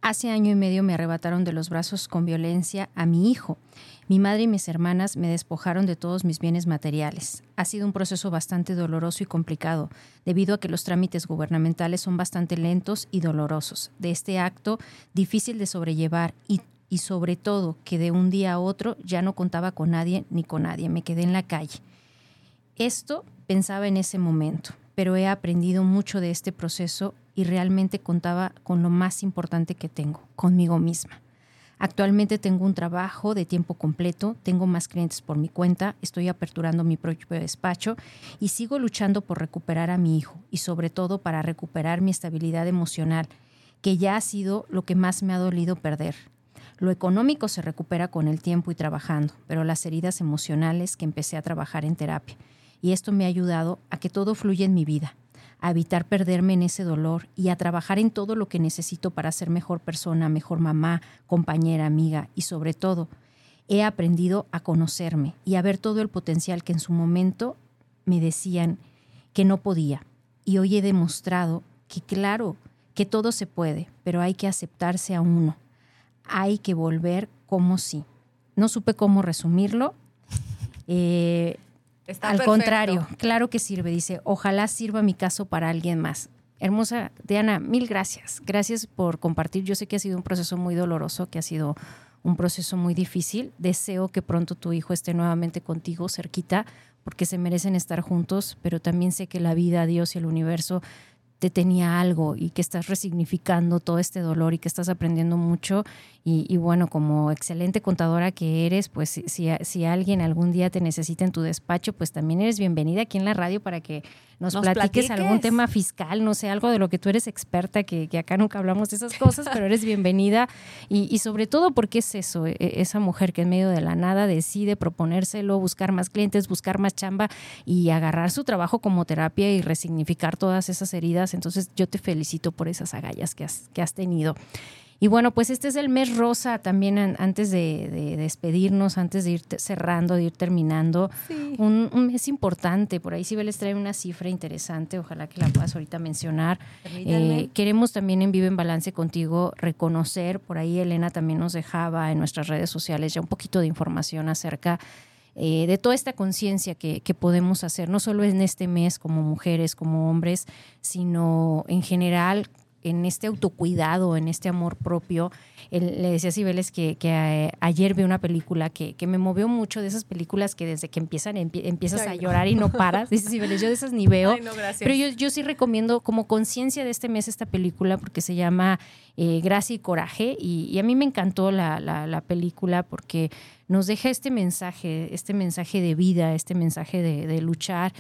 Speaker 2: Hace año y medio me arrebataron de los brazos con violencia a mi hijo. Mi madre y mis hermanas me despojaron de todos mis bienes materiales. Ha sido un proceso bastante doloroso y complicado, debido a que los trámites gubernamentales son bastante lentos y dolorosos. De este acto difícil de sobrellevar y, y sobre todo que de un día a otro ya no contaba con nadie ni con nadie, me quedé en la calle. Esto pensaba en ese momento, pero he aprendido mucho de este proceso y realmente contaba con lo más importante que tengo, conmigo misma. Actualmente tengo un trabajo de tiempo completo, tengo más clientes por mi cuenta, estoy aperturando mi propio despacho y sigo luchando por recuperar a mi hijo y sobre todo para recuperar mi estabilidad emocional, que ya ha sido lo que más me ha dolido perder. Lo económico se recupera con el tiempo y trabajando, pero las heridas emocionales que empecé a trabajar en terapia. Y esto me ha ayudado a que todo fluya en mi vida, a evitar perderme en ese dolor y a trabajar en todo lo que necesito para ser mejor persona, mejor mamá, compañera, amiga y sobre todo he aprendido a conocerme y a ver todo el potencial que en su momento me decían que no podía. Y hoy he demostrado que claro, que todo se puede, pero hay que aceptarse a uno. Hay que volver como sí. No supe cómo resumirlo. Eh,
Speaker 3: Está
Speaker 2: al
Speaker 3: perfecto.
Speaker 2: contrario, claro que sirve. Dice, ojalá sirva mi caso para alguien más. Hermosa Diana, mil gracias. Gracias por compartir. Yo sé que ha sido un proceso muy doloroso, que ha sido un proceso muy difícil. Deseo que pronto tu hijo esté nuevamente contigo, cerquita, porque se merecen estar juntos, pero también sé que la vida, Dios y el universo te tenía algo y que estás resignificando todo este dolor y que estás aprendiendo mucho. Y, bueno, como excelente contadora que eres, pues si, si, alguien algún día te necesita en tu despacho, pues también eres bienvenida aquí en la radio para que nos, platiques, algún tema fiscal, no sé, algo de lo que tú eres experta, que, que acá nunca hablamos de esas cosas, pero eres bienvenida. Y, y, sobre todo porque es eso, e, esa mujer que en medio de la nada decide proponérselo, buscar más clientes, buscar más chamba y agarrar su trabajo como terapia y resignificar todas esas heridas. Entonces yo te felicito por esas agallas que has, que has tenido. Y bueno, pues este es el mes rosa también antes de, despedirnos, antes de ir cerrando, de ir terminando. Un, mes importante. Por ahí les trae una cifra interesante, ojalá que la puedas ahorita mencionar. Eh, queremos también en Vive en Balance contigo reconocer, por ahí Elena también nos dejaba en nuestras redes sociales ya un poquito de información acerca eh, de toda esta conciencia que, que, podemos hacer, no solo en este mes como mujeres, como hombres, sino en general en este autocuidado, en este amor propio. le decía a Cibeles que, eh, ayer vi una película que, me movió mucho de esas películas que desde que empiezan empiezas a llorar y no paras. Dice Cibeles, yo de esas ni veo. pero yo, yo sí recomiendo como conciencia de este mes esta película porque se llama eh, Gracia y Coraje y, a mí me encantó la, la, película porque nos deja este mensaje, este mensaje de vida, este mensaje de, de luchar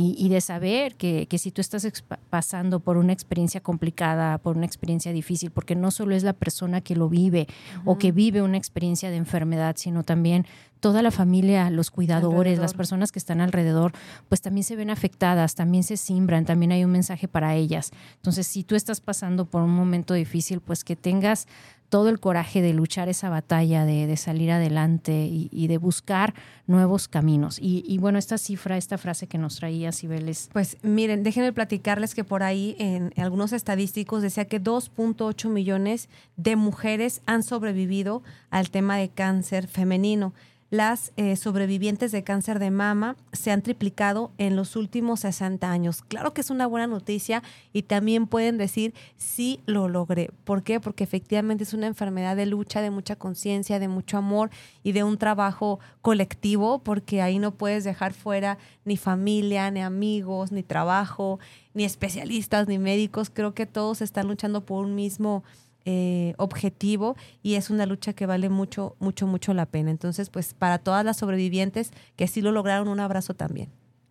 Speaker 2: y, de saber que, que, si tú estás pasando por una experiencia complicada, por una experiencia difícil, porque no solo es la persona que lo vive o que vive una experiencia de enfermedad, sino también toda la familia, los cuidadores, las personas que están alrededor, pues también se ven afectadas, también se simbran, también hay un mensaje para ellas. Entonces, si tú estás pasando por un momento difícil, pues que tengas todo el coraje de luchar esa batalla, de, salir adelante y, de buscar nuevos caminos. Y, bueno, esta cifra, esta frase que nos traía Cibeles.
Speaker 3: Pues miren, déjenme platicarles que por ahí en algunos estadísticos decía que 2.8 millones de mujeres han sobrevivido al tema de cáncer femenino las eh, sobrevivientes de cáncer de mama se han triplicado en los últimos 60 años. Claro que es una buena noticia y también pueden decir, sí lo logré. ¿Por qué? Porque efectivamente es una enfermedad de lucha, de mucha conciencia, de mucho amor y de un trabajo colectivo, porque ahí no puedes dejar fuera ni familia, ni amigos, ni trabajo, ni especialistas, ni médicos. Creo que todos están luchando por un mismo eh, objetivo y es una lucha que vale mucho, mucho, mucho la pena. Entonces, pues para todas las sobrevivientes que sí lo lograron, un abrazo también.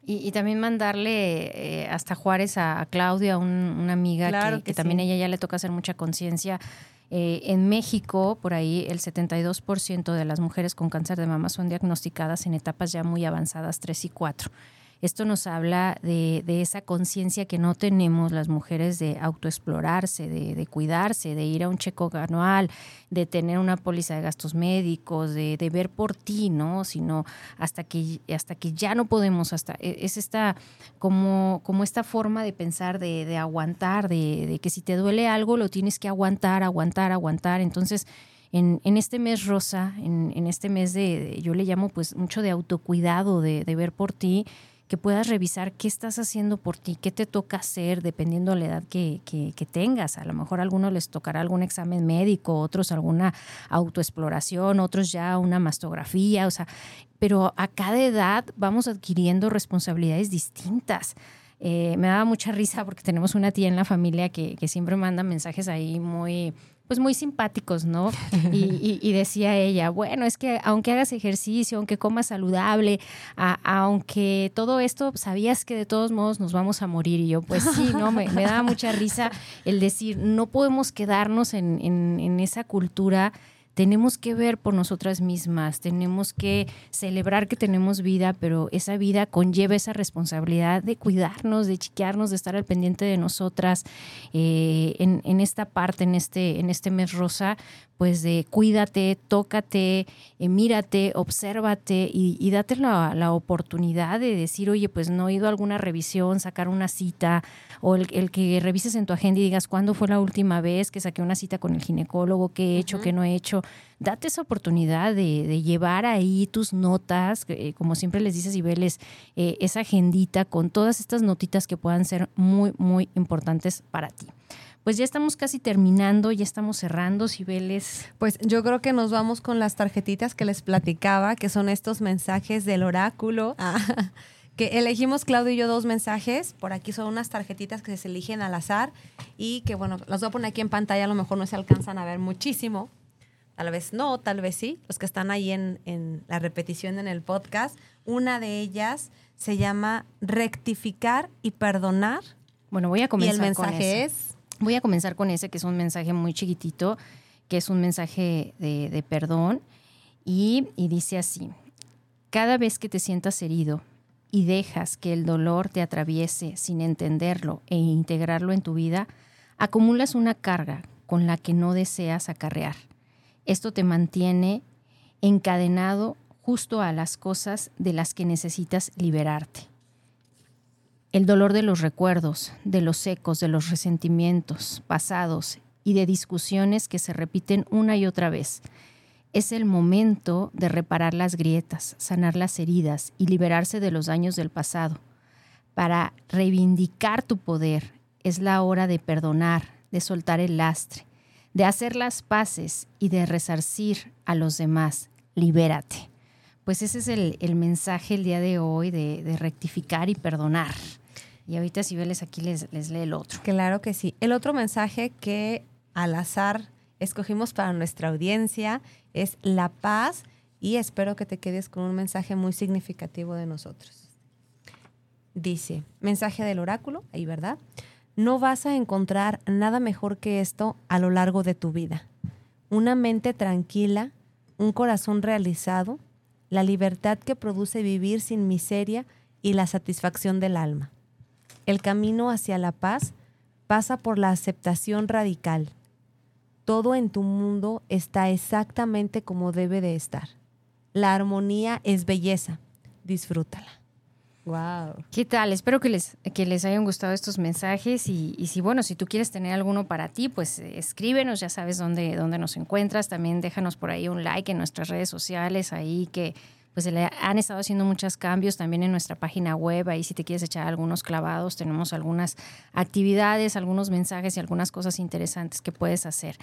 Speaker 2: Y, también mandarle eh, hasta Juárez a, Claudia, una amiga que, también ella ya le toca hacer mucha conciencia. Eh, en México, por ahí, el 72% de las mujeres con cáncer de mama son diagnosticadas en etapas ya muy avanzadas, 3 y 4. Esto nos habla de, esa conciencia que no tenemos las mujeres de autoexplorarse, de, cuidarse, de ir a un checo anual, de tener una póliza de gastos médicos, de, ver por ti, ¿no? Sino hasta que, hasta que ya no podemos, hasta e, es esta como, como esta forma de pensar, de, aguantar, de, que si te duele algo lo tienes que aguantar, aguantar, aguantar. Entonces, en, este mes rosa, en, este mes de, yo le llamo pues mucho de autocuidado, de, de ver por ti, que puedas revisar qué estás haciendo por ti, qué te toca hacer dependiendo de la edad que, tengas. A lo mejor a algunos les tocará algún examen médico, otros alguna autoexploración, otros ya una mastografía, o sea, pero a cada edad vamos adquiriendo responsabilidades distintas. Eh, me daba mucha risa porque tenemos una tía en la familia que, que siempre manda mensajes ahí muy pues muy simpáticos, ¿no? Y, decía ella, bueno, es que aunque hagas ejercicio, aunque comas saludable, aunque todo esto, sabías que de todos modos nos vamos a morir. Y yo, pues sí, ¿no? Me, daba mucha risa el decir, no podemos quedarnos en, en esa cultura tenemos que ver por nosotras mismas, tenemos que celebrar que tenemos vida, pero esa vida conlleva esa responsabilidad de cuidarnos, de chiquearnos, de estar al pendiente de nosotras eh, en, esta parte, en este, en este mes rosa, pues de cuídate, tócate, eh, mírate, obsérvate y, date la, la, oportunidad de decir, oye, pues no he ido a alguna revisión, sacar una cita, o el, que revises en tu agenda y digas, ¿cuándo fue la última vez que saqué una cita con el ginecólogo? ¿Qué he hecho? ¿Qué no he hecho? Date esa oportunidad de, llevar ahí tus notas, eh, como siempre les dices, Ibeles, eh, esa agendita con todas estas notitas que puedan ser muy, muy importantes para ti pues ya estamos casi terminando, ya estamos cerrando, Cibeles.
Speaker 3: Pues yo creo que nos vamos con las tarjetitas que les platicaba, que son estos mensajes del oráculo. Ah, que elegimos Claudio y yo dos mensajes. Por aquí son unas tarjetitas que se eligen al azar y que, bueno, las voy a poner aquí en pantalla. A lo mejor no se alcanzan a ver muchísimo. Tal vez no, tal vez sí. Los que están ahí en, en la repetición en el podcast. Una de ellas se llama rectificar y perdonar.
Speaker 2: Bueno, voy a comenzar
Speaker 3: y el
Speaker 2: con
Speaker 3: mensaje es
Speaker 2: Voy a comenzar con ese, que es un mensaje muy chiquitito, que es un mensaje de, perdón. Y, y dice así, cada vez que te sientas herido y dejas que el dolor te atraviese sin entenderlo e integrarlo en tu vida, acumulas una carga con la que no deseas acarrear. Esto te mantiene encadenado justo a las cosas de las que necesitas liberarte. El dolor de los recuerdos, de los ecos, de los resentimientos pasados y de discusiones que se repiten una y otra vez. Es el momento de reparar las grietas, sanar las heridas y liberarse de los daños del pasado. Para reivindicar tu poder es la hora de perdonar, de soltar el lastre, de hacer las paces y de resarcir a los demás. Libérate. Pues ese es el, mensaje el día de hoy de, rectificar y perdonar. Y ahorita si les aquí les, les lee el otro.
Speaker 3: Claro que sí. El otro mensaje que al azar escogimos para nuestra audiencia es la paz y espero que te quedes con un mensaje muy significativo de nosotros. Dice, mensaje del oráculo, ahí verdad, no vas a encontrar nada mejor que esto a lo largo de tu vida. Una mente tranquila, un corazón realizado, la libertad que produce vivir sin miseria y la satisfacción del alma. El camino hacia la paz pasa por la aceptación radical. Todo en tu mundo está exactamente como debe de estar. La armonía es belleza. Disfrútala. Wow.
Speaker 2: ¿Qué tal? Espero que les, que les hayan gustado estos mensajes y, y si, bueno, si tú quieres tener alguno para ti, pues eh, escríbenos, ya sabes dónde, dónde nos encuentras. También déjanos por ahí un like en nuestras redes sociales, ahí que pues se le han estado haciendo muchos cambios también en nuestra página web. Ahí si te quieres echar algunos clavados, tenemos algunas actividades, algunos mensajes y algunas cosas interesantes que puedes hacer.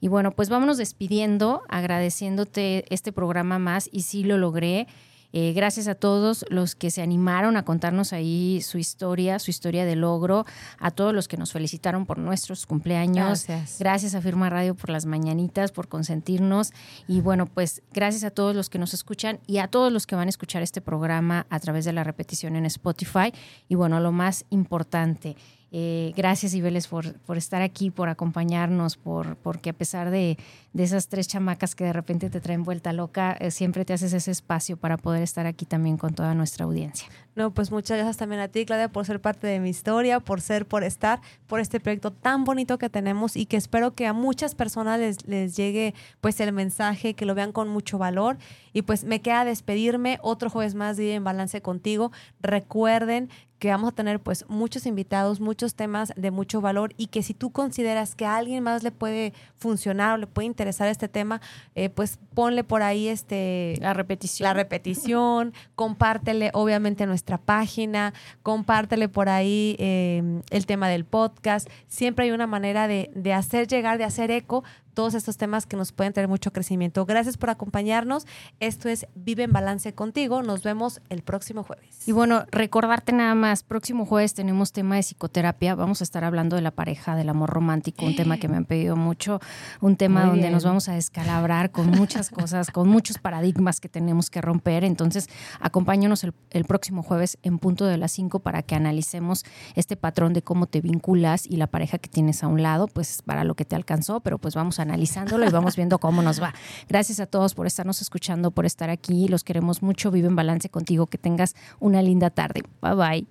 Speaker 2: Y bueno, pues vámonos despidiendo, agradeciéndote este programa más y sí lo logré. Eh, gracias a todos los que se animaron a contarnos ahí su historia, su historia de logro, a todos los que nos felicitaron por nuestros cumpleaños.
Speaker 3: Gracias.
Speaker 2: Gracias a Firma Radio por las mañanitas, por consentirnos. Y bueno, pues gracias a todos los que nos escuchan y a todos los que van a escuchar este programa a través de la repetición en Spotify. Y bueno, lo más importante. Eh, gracias, Ibeles, por, por estar aquí, por acompañarnos, por, porque a pesar de, de esas tres chamacas que de repente te traen vuelta loca, eh, siempre te haces ese espacio para poder estar aquí también con toda nuestra audiencia.
Speaker 3: No, pues muchas gracias también a ti, Claudia, por ser parte de mi historia, por ser, por estar, por este proyecto tan bonito que tenemos y que espero que a muchas personas les, les llegue pues el mensaje, que lo vean con mucho valor. Y pues me queda despedirme otro jueves más de en Balance contigo. Recuerden que vamos a tener pues muchos invitados, muchos temas de mucho valor y que si tú consideras que a alguien más le puede funcionar o le puede interesar este tema, eh, pues ponle por ahí este
Speaker 2: La repetición.
Speaker 3: la repetición, compártele obviamente nuestra página, compártele por ahí eh, el tema del podcast. Siempre hay una manera de, de hacer llegar, de hacer eco todos estos temas que nos pueden traer mucho crecimiento. Gracias por acompañarnos. Esto es Vive en Balance contigo. Nos vemos el próximo jueves.
Speaker 2: Y bueno, recordarte nada más, próximo jueves tenemos tema de psicoterapia, vamos a estar hablando de la pareja, del amor romántico, un tema que me han pedido mucho, un tema
Speaker 3: Muy
Speaker 2: donde
Speaker 3: bien.
Speaker 2: nos vamos a descalabrar con muchas cosas, con muchos paradigmas que tenemos que romper. Entonces, acompáñanos el, el próximo jueves en punto de las 5 para que analicemos este patrón de cómo te vinculas y la pareja que tienes a un lado, pues para lo que te alcanzó, pero pues vamos analizándolo y vamos viendo cómo nos va. Gracias a todos por estarnos escuchando, por estar aquí, los queremos mucho, vive en balance contigo, que tengas una linda tarde. Bye bye.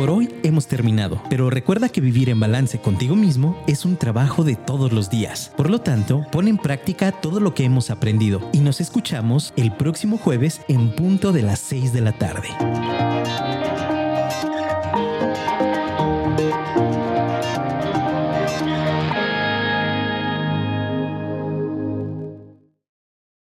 Speaker 6: Por hoy hemos terminado, pero recuerda que vivir en balance contigo mismo es un trabajo de todos los días. Por lo tanto, pon en práctica todo lo que hemos aprendido y nos escuchamos el próximo jueves en punto de las 6 de la tarde.